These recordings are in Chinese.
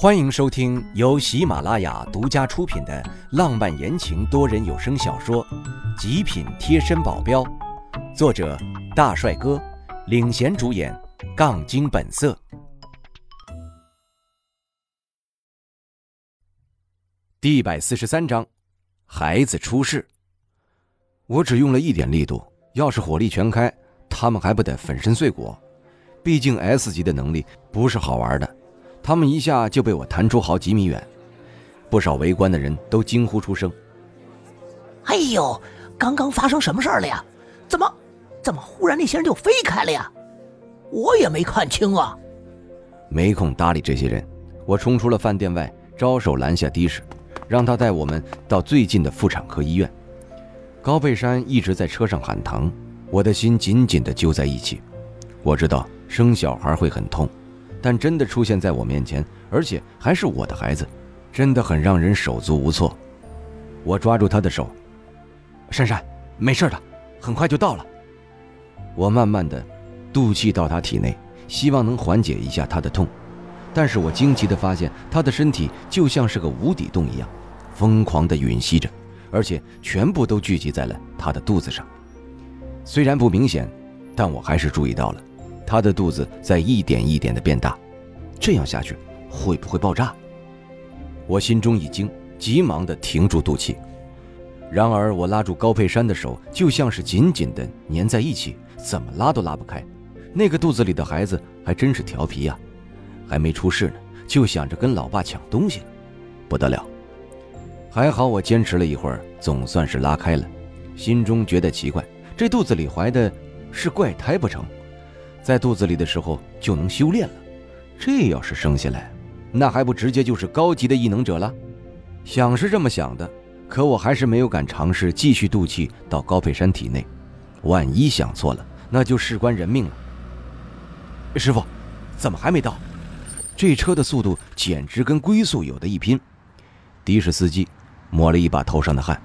欢迎收听由喜马拉雅独家出品的浪漫言情多人有声小说《极品贴身保镖》，作者大帅哥领衔主演，杠精本色。第一百四十三章，孩子出事。我只用了一点力度，要是火力全开，他们还不得粉身碎骨？毕竟 S 级的能力不是好玩的。他们一下就被我弹出好几米远，不少围观的人都惊呼出声：“哎呦，刚刚发生什么事儿了呀？怎么，怎么忽然那些人就飞开了呀？我也没看清啊。”没空搭理这些人，我冲出了饭店外，招手拦下的士，让他带我们到最近的妇产科医院。高佩山一直在车上喊疼，我的心紧紧地揪在一起。我知道生小孩会很痛。但真的出现在我面前，而且还是我的孩子，真的很让人手足无措。我抓住他的手，珊珊，没事的，很快就到了。我慢慢的渡气到他体内，希望能缓解一下他的痛。但是我惊奇的发现，他的身体就像是个无底洞一样，疯狂的吮吸着，而且全部都聚集在了他的肚子上。虽然不明显，但我还是注意到了。他的肚子在一点一点的变大，这样下去会不会爆炸？我心中一惊，急忙的停住肚脐。然而我拉住高佩山的手，就像是紧紧的粘在一起，怎么拉都拉不开。那个肚子里的孩子还真是调皮呀，还没出世呢，就想着跟老爸抢东西，不得了。还好我坚持了一会儿，总算是拉开了，心中觉得奇怪，这肚子里怀的是怪胎不成？在肚子里的时候就能修炼了，这要是生下来，那还不直接就是高级的异能者了？想是这么想的，可我还是没有敢尝试继续渡气到高佩山体内，万一想错了，那就事关人命了。师傅，怎么还没到？这车的速度简直跟龟速有的一拼。的士司机抹了一把头上的汗，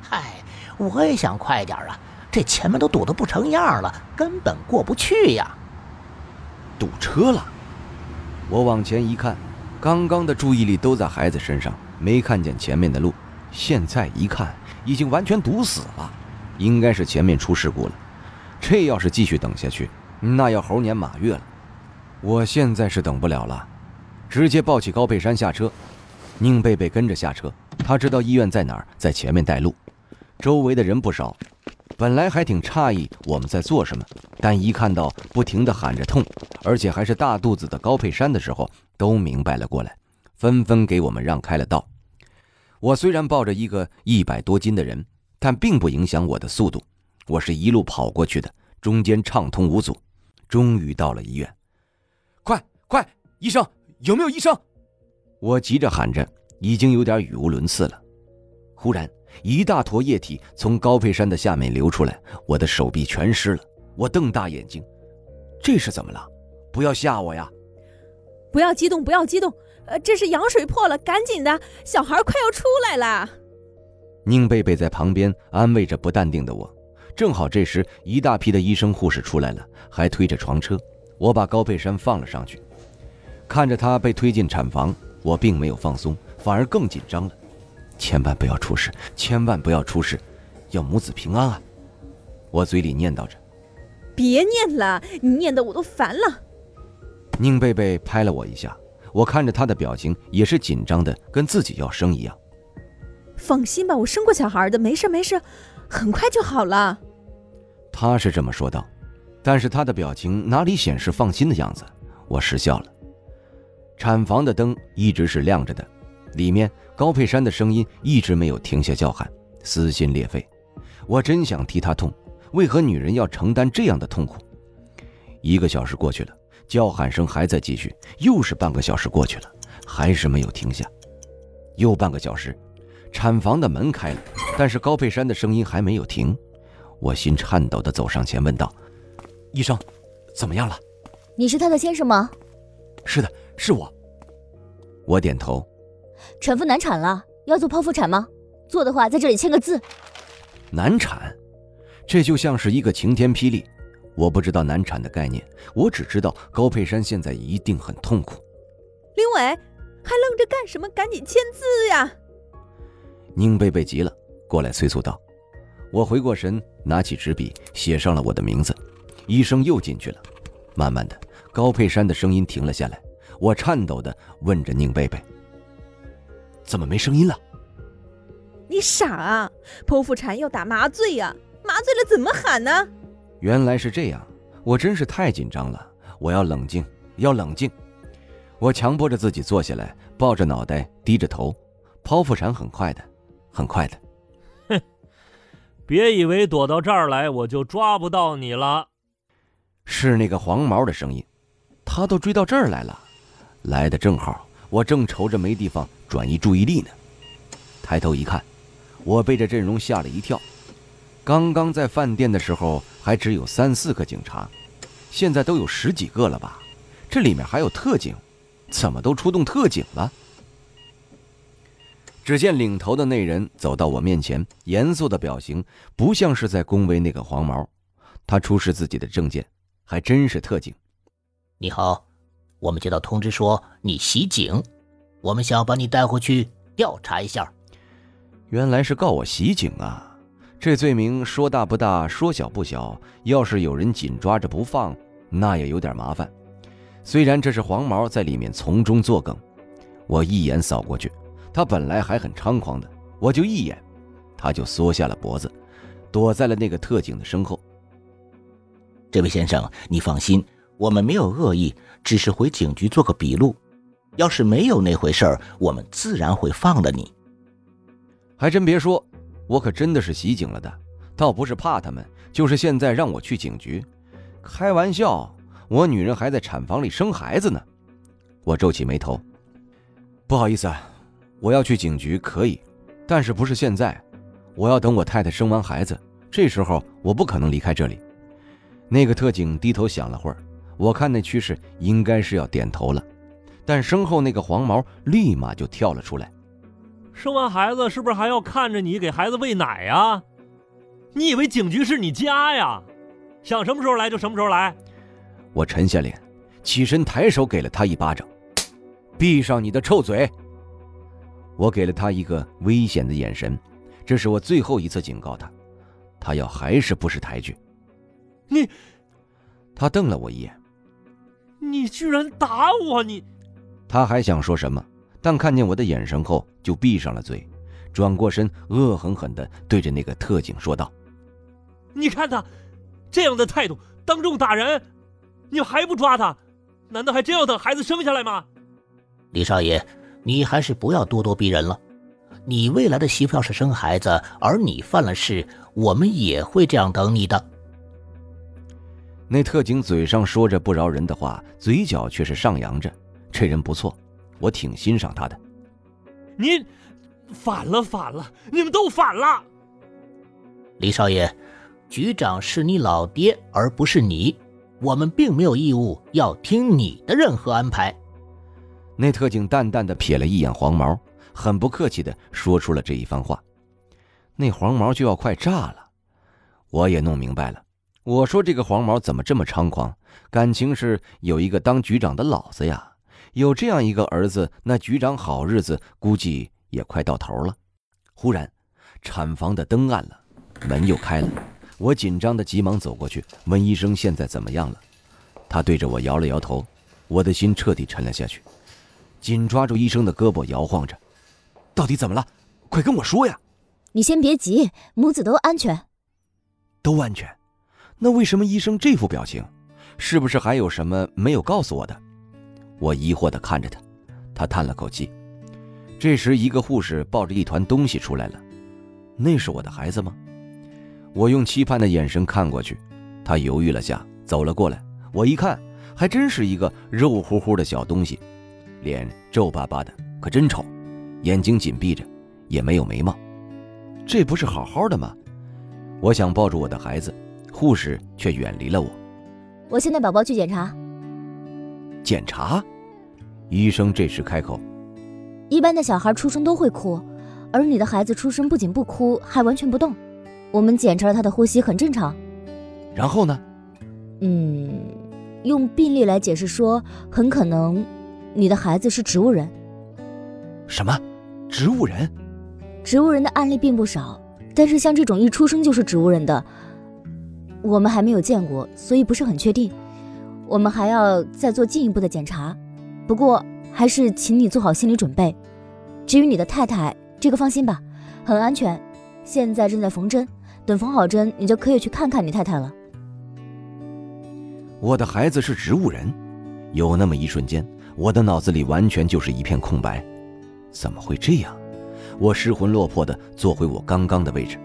嗨，我也想快点啊，这前面都堵得不成样了，根本过不去呀。堵车了，我往前一看，刚刚的注意力都在孩子身上，没看见前面的路。现在一看，已经完全堵死了，应该是前面出事故了。这要是继续等下去，那要猴年马月了。我现在是等不了了，直接抱起高佩山下车，宁贝贝跟着下车。他知道医院在哪儿，在前面带路。周围的人不少。本来还挺诧异我们在做什么，但一看到不停地喊着痛，而且还是大肚子的高佩山的时候，都明白了过来，纷纷给我们让开了道。我虽然抱着一个一百多斤的人，但并不影响我的速度。我是一路跑过去的，中间畅通无阻，终于到了医院。快快，医生有没有医生？我急着喊着，已经有点语无伦次了。忽然。一大坨液体从高佩山的下面流出来，我的手臂全湿了。我瞪大眼睛，这是怎么了？不要吓我呀！不要激动，不要激动。呃，这是羊水破了，赶紧的，小孩快要出来了。宁贝贝在旁边安慰着不淡定的我。正好这时，一大批的医生护士出来了，还推着床车。我把高佩山放了上去，看着他被推进产房，我并没有放松，反而更紧张了。千万不要出事，千万不要出事，要母子平安啊！我嘴里念叨着。别念了，你念的我都烦了。宁贝贝拍了我一下，我看着她的表情也是紧张的，跟自己要生一样。放心吧，我生过小孩的，没事没事，很快就好了。他是这么说道，但是他的表情哪里显示放心的样子？我失笑了。产房的灯一直是亮着的。里面高佩山的声音一直没有停下叫喊，撕心裂肺。我真想替他痛，为何女人要承担这样的痛苦？一个小时过去了，叫喊声还在继续。又是半个小时过去了，还是没有停下。又半个小时，产房的门开了，但是高佩山的声音还没有停。我心颤抖地走上前问道：“医生，怎么样了？你是他的先生吗？”“是的，是我。”我点头。产妇难产了，要做剖腹产吗？做的话，在这里签个字。难产，这就像是一个晴天霹雳。我不知道难产的概念，我只知道高佩山现在一定很痛苦。林伟，还愣着干什么？赶紧签字呀！宁贝贝急了，过来催促道。我回过神，拿起纸笔写上了我的名字。医生又进去了。慢慢的，高佩山的声音停了下来。我颤抖的问着宁贝贝：“怎么没声音了？”你傻啊！剖腹产要打麻醉呀，麻醉了怎么喊呢？原来是这样，我真是太紧张了。我要冷静，要冷静。我强迫着自己坐下来，抱着脑袋，低着头。剖腹产很快的，很快的。哼，别以为躲到这儿来，我就抓不到你了。是那个黄毛的声音，他都追到这儿来了，来的正好。我正愁着没地方转移注意力呢，抬头一看，我被这阵容吓了一跳。刚刚在饭店的时候还只有三四个警察，现在都有十几个了吧？这里面还有特警，怎么都出动特警了？只见领头的那人走到我面前，严肃的表情不像是在恭维那个黄毛，他出示自己的证件。还真是特警。你好，我们接到通知说你袭警，我们想要把你带回去调查一下。原来是告我袭警啊！这罪名说大不大，说小不小。要是有人紧抓着不放，那也有点麻烦。虽然这是黄毛在里面从中作梗，我一眼扫过去，他本来还很猖狂的，我就一眼，他就缩下了脖子，躲在了那个特警的身后。这位先生，你放心，我们没有恶意，只是回警局做个笔录。要是没有那回事儿，我们自然会放了你。还真别说，我可真的是袭警了的，倒不是怕他们，就是现在让我去警局。开玩笑，我女人还在产房里生孩子呢。我皱起眉头，不好意思，啊，我要去警局可以，但是不是现在，我要等我太太生完孩子，这时候我不可能离开这里。那个特警低头想了会儿，我看那趋势应该是要点头了，但身后那个黄毛立马就跳了出来。生完孩子是不是还要看着你给孩子喂奶呀？你以为警局是你家呀？想什么时候来就什么时候来。我沉下脸，起身抬手给了他一巴掌，闭上你的臭嘴！我给了他一个危险的眼神，这是我最后一次警告他，他要还是不识抬举。你，他瞪了我一眼。你居然打我！你，他还想说什么，但看见我的眼神后就闭上了嘴，转过身，恶狠狠地对着那个特警说道：“你看他，这样的态度，当众打人，你还不抓他？难道还真要等孩子生下来吗？”李少爷，你还是不要咄咄逼人了。你未来的媳妇要是生孩子，而你犯了事，我们也会这样等你的。那特警嘴上说着不饶人的话，嘴角却是上扬着。这人不错，我挺欣赏他的。您反了，反了！你们都反了！李少爷，局长是你老爹，而不是你。我们并没有义务要听你的任何安排。那特警淡淡的瞥了一眼黄毛，很不客气的说出了这一番话。那黄毛就要快炸了，我也弄明白了。我说：“这个黄毛怎么这么猖狂？感情是有一个当局长的老子呀！有这样一个儿子，那局长好日子估计也快到头了。”忽然，产房的灯暗了，门又开了。我紧张的急忙走过去，问医生：“现在怎么样了？”他对着我摇了摇头。我的心彻底沉了下去，紧抓住医生的胳膊摇晃着：“到底怎么了？快跟我说呀！”你先别急，母子都安全，都安全。那为什么医生这副表情？是不是还有什么没有告诉我的？我疑惑地看着他，他叹了口气。这时，一个护士抱着一团东西出来了。那是我的孩子吗？我用期盼的眼神看过去，他犹豫了下，走了过来。我一看，还真是一个肉乎乎的小东西，脸皱巴巴的，可真丑，眼睛紧闭着，也没有眉毛。这不是好好的吗？我想抱住我的孩子。护士却远离了我。我先带宝宝去检查。检查？医生这时开口。一般的小孩出生都会哭，而你的孩子出生不仅不哭，还完全不动。我们检查了他的呼吸，很正常。然后呢？嗯，用病例来解释说，很可能你的孩子是植物人。什么？植物人？植物人的案例并不少，但是像这种一出生就是植物人的，我们还没有见过，所以不是很确定。我们还要再做进一步的检查。不过还是请你做好心理准备。至于你的太太，这个放心吧，很安全。现在正在缝针，等缝好针，你就可以去看看你太太了。我的孩子是植物人，有那么一瞬间，我的脑子里完全就是一片空白。怎么会这样？我失魂落魄的坐回我刚刚的位置。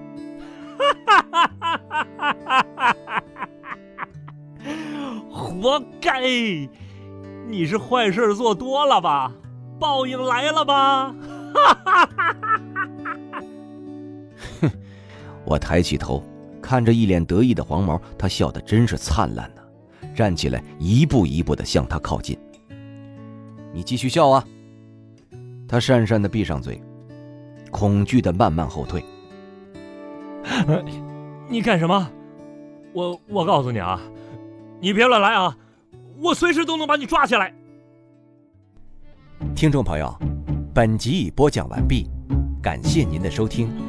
活该！你是坏事做多了吧？报应来了吧？哈哈哈哼！我抬起头，看着一脸得意的黄毛，他笑得真是灿烂呢。站起来，一步一步的向他靠近。你继续笑啊！他讪讪的闭上嘴，恐惧的慢慢后退。你干什么？我我告诉你啊，你别乱来啊！我随时都能把你抓起来。听众朋友，本集已播讲完毕，感谢您的收听。